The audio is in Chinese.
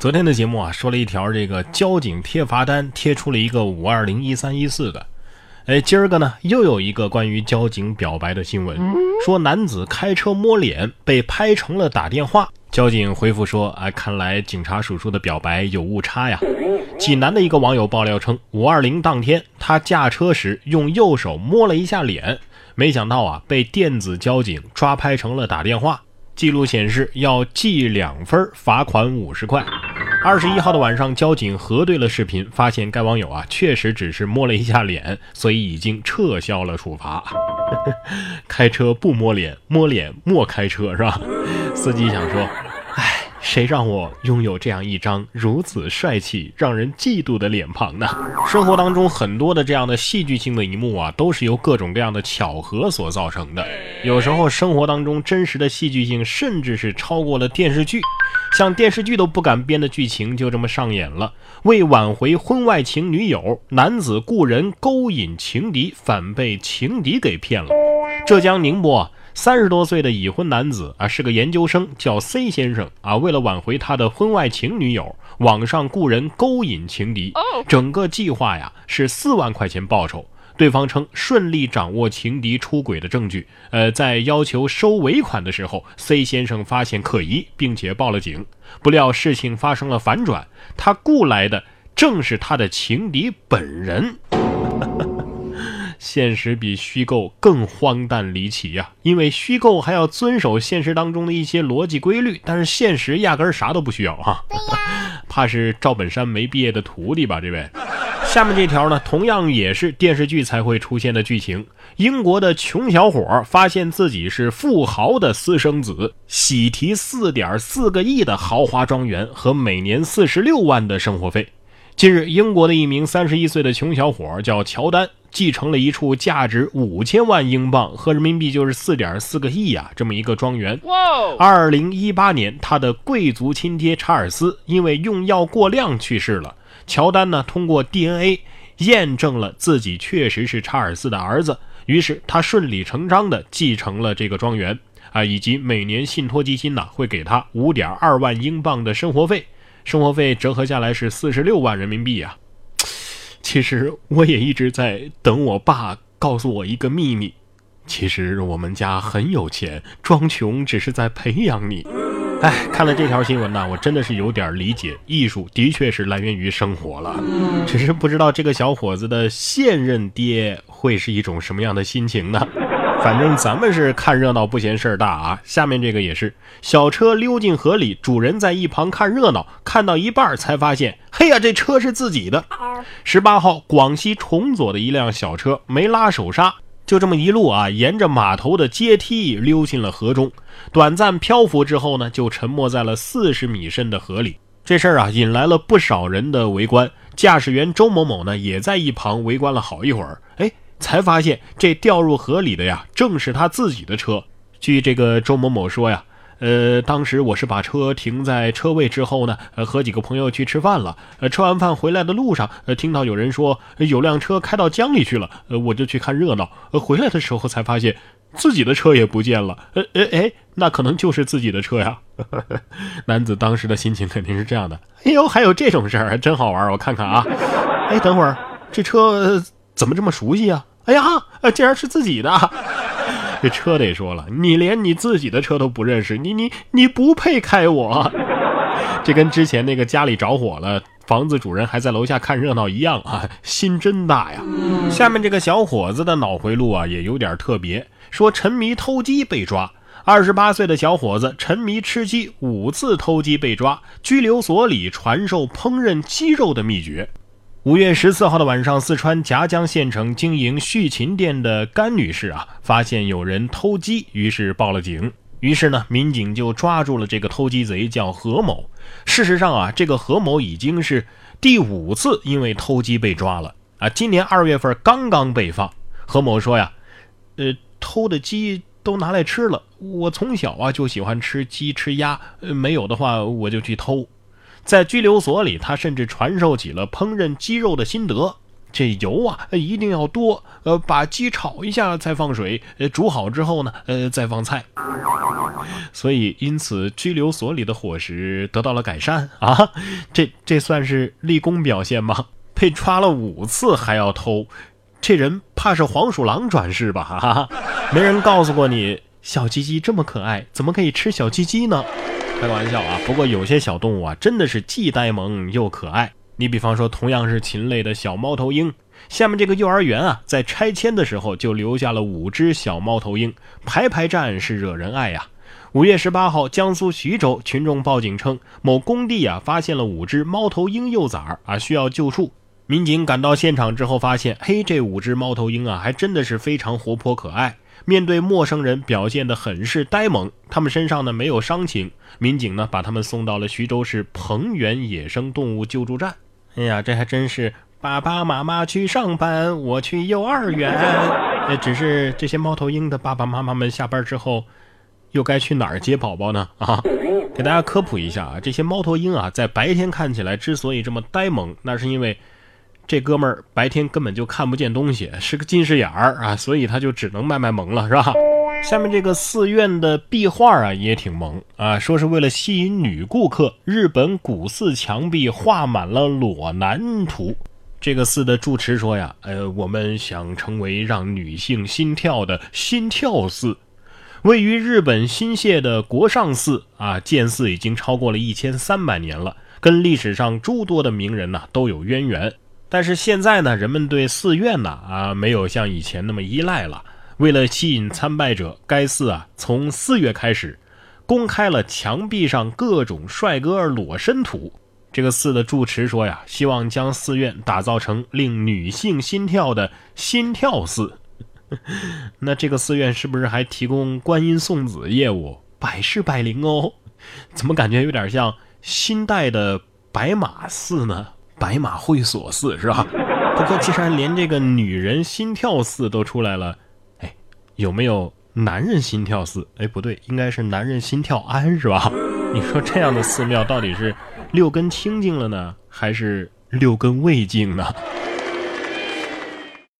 昨天的节目啊，说了一条这个交警贴罚单，贴出了一个五二零一三一四的。哎，今儿个呢，又有一个关于交警表白的新闻，说男子开车摸脸被拍成了打电话。交警回复说：“啊，看来警察叔叔的表白有误差呀。”济南的一个网友爆料称，五二零当天他驾车时用右手摸了一下脸，没想到啊，被电子交警抓拍成了打电话。记录显示要记两分，罚款五十块。二十一号的晚上，交警核对了视频，发现该网友啊确实只是摸了一下脸，所以已经撤销了处罚。开车不摸脸，摸脸莫开车，是吧？司机想说，唉。谁让我拥有这样一张如此帅气、让人嫉妒的脸庞呢？生活当中很多的这样的戏剧性的一幕啊，都是由各种各样的巧合所造成的。有时候生活当中真实的戏剧性，甚至是超过了电视剧，像电视剧都不敢编的剧情就这么上演了。为挽回婚外情女友，男子雇人勾引情敌，反被情敌给骗了。浙江宁波。三十多岁的已婚男子啊，是个研究生，叫 C 先生啊。为了挽回他的婚外情女友，网上雇人勾引情敌，整个计划呀是四万块钱报酬。对方称顺利掌握情敌出轨的证据，呃，在要求收尾款的时候，C 先生发现可疑，并且报了警。不料事情发生了反转，他雇来的正是他的情敌本人。现实比虚构更荒诞离奇呀！因为虚构还要遵守现实当中的一些逻辑规律，但是现实压根儿啥都不需要哈。怕是赵本山没毕业的徒弟吧？这位。下面这条呢，同样也是电视剧才会出现的剧情。英国的穷小伙发现自己是富豪的私生子，喜提四点四个亿的豪华庄园和每年四十六万的生活费。近日，英国的一名三十一岁的穷小伙叫乔丹。继承了一处价值五千万英镑合人民币就是四点四个亿呀，这么一个庄园。二零一八年，他的贵族亲爹查尔斯因为用药过量去世了。乔丹呢，通过 DNA 验证了自己确实是查尔斯的儿子，于是他顺理成章的继承了这个庄园啊，以及每年信托基金呢会给他五点二万英镑的生活费，生活费折合下来是四十六万人民币呀。其实我也一直在等我爸告诉我一个秘密。其实我们家很有钱，装穷只是在培养你。哎，看了这条新闻呢，我真的是有点理解，艺术的确是来源于生活了。只是不知道这个小伙子的现任爹会是一种什么样的心情呢？反正咱们是看热闹不嫌事儿大啊。下面这个也是，小车溜进河里，主人在一旁看热闹，看到一半才发现，嘿呀，这车是自己的。十八号，广西崇左的一辆小车没拉手刹，就这么一路啊，沿着码头的阶梯溜进了河中，短暂漂浮之后呢，就沉没在了四十米深的河里。这事儿啊，引来了不少人的围观。驾驶员周某某呢，也在一旁围观了好一会儿。哎。才发现这掉入河里的呀，正是他自己的车。据这个周某某说呀，呃，当时我是把车停在车位之后呢，呃，和几个朋友去吃饭了。呃，吃完饭回来的路上，呃，听到有人说有辆车开到江里去了，呃，我就去看热闹。呃，回来的时候才发现自己的车也不见了。呃，哎哎，那可能就是自己的车呀。男子当时的心情肯定是这样的。哎呦，还有这种事儿，真好玩，我看看啊。哎，等会儿这车怎么这么熟悉啊？哎呀，竟然是自己的！这车得说了，你连你自己的车都不认识，你你你不配开我。这跟之前那个家里着火了，房子主人还在楼下看热闹一样啊，心真大呀。下面这个小伙子的脑回路啊，也有点特别，说沉迷偷鸡被抓。二十八岁的小伙子沉迷吃鸡，五次偷鸡被抓，拘留所里传授烹饪鸡肉的秘诀。五月十四号的晚上，四川夹江县城经营畜禽店的甘女士啊，发现有人偷鸡，于是报了警。于是呢，民警就抓住了这个偷鸡贼，叫何某。事实上啊，这个何某已经是第五次因为偷鸡被抓了啊。今年二月份刚刚被放。何某说呀，呃，偷的鸡都拿来吃了。我从小啊就喜欢吃鸡吃鸭，没有的话我就去偷。在拘留所里，他甚至传授起了烹饪鸡肉的心得。这油啊一定要多，呃，把鸡炒一下再放水，呃，煮好之后呢，呃，再放菜。所以，因此拘留所里的伙食得到了改善啊！这这算是立功表现吗？被抓了五次还要偷，这人怕是黄鼠狼转世吧？哈哈，没人告诉过你，小鸡鸡这么可爱，怎么可以吃小鸡鸡呢？开个玩笑啊！不过有些小动物啊，真的是既呆萌又可爱。你比方说，同样是禽类的小猫头鹰，下面这个幼儿园啊，在拆迁的时候就留下了五只小猫头鹰，排排站是惹人爱呀。五月十八号，江苏徐州群众报警称，某工地啊发现了五只猫头鹰幼崽儿啊，需要救助。民警赶到现场之后，发现，嘿，这五只猫头鹰啊，还真的是非常活泼可爱。面对陌生人，表现得很是呆萌。他们身上呢没有伤情，民警呢把他们送到了徐州市彭源野生动物救助站。哎呀，这还真是爸爸妈妈去上班，我去幼儿园。呃，只是这些猫头鹰的爸爸妈妈们下班之后，又该去哪儿接宝宝呢？啊，给大家科普一下啊，这些猫头鹰啊，在白天看起来之所以这么呆萌，那是因为这哥们儿白天根本就看不见东西，是个近视眼儿啊，所以他就只能卖卖萌了，是吧？下面这个寺院的壁画啊也挺萌啊，说是为了吸引女顾客，日本古寺墙壁画满了裸男图。这个寺的住持说呀，呃，我们想成为让女性心跳的心跳寺。位于日本新泻的国上寺啊，建寺已经超过了一千三百年了，跟历史上诸多的名人呐都有渊源。但是现在呢，人们对寺院呢啊没有像以前那么依赖了。为了吸引参拜者，该寺啊从四月开始，公开了墙壁上各种帅哥裸身图。这个寺的住持说呀，希望将寺院打造成令女性心跳的心跳寺。那这个寺院是不是还提供观音送子业务？百试百灵哦。怎么感觉有点像新代的白马寺呢？白马会所寺是吧？不过既然连这个女人心跳寺都出来了。哎有没有男人心跳寺？哎，不对，应该是男人心跳庵，是吧？你说这样的寺庙到底是六根清净了呢，还是六根未净呢？